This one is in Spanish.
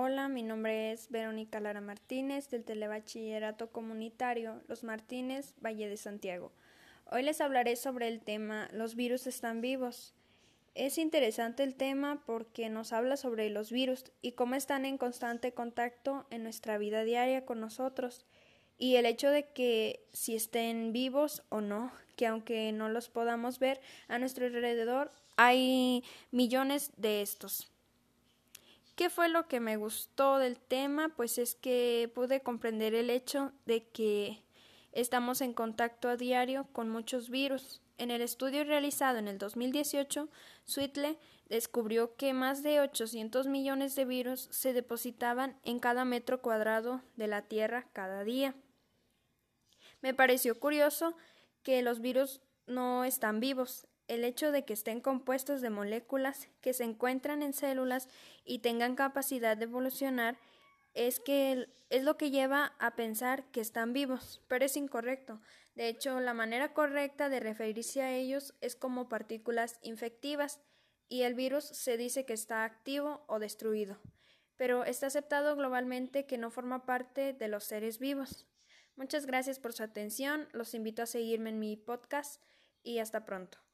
Hola, mi nombre es Verónica Lara Martínez del Telebachillerato Comunitario Los Martínez, Valle de Santiago. Hoy les hablaré sobre el tema Los virus están vivos. Es interesante el tema porque nos habla sobre los virus y cómo están en constante contacto en nuestra vida diaria con nosotros y el hecho de que si estén vivos o no, que aunque no los podamos ver a nuestro alrededor, hay millones de estos. ¿Qué fue lo que me gustó del tema? Pues es que pude comprender el hecho de que estamos en contacto a diario con muchos virus. En el estudio realizado en el 2018, Sweetle descubrió que más de 800 millones de virus se depositaban en cada metro cuadrado de la Tierra cada día. Me pareció curioso que los virus no están vivos, el hecho de que estén compuestos de moléculas que se encuentran en células y tengan capacidad de evolucionar es que es lo que lleva a pensar que están vivos, pero es incorrecto. De hecho, la manera correcta de referirse a ellos es como partículas infectivas y el virus se dice que está activo o destruido, pero está aceptado globalmente que no forma parte de los seres vivos. Muchas gracias por su atención, los invito a seguirme en mi podcast y hasta pronto.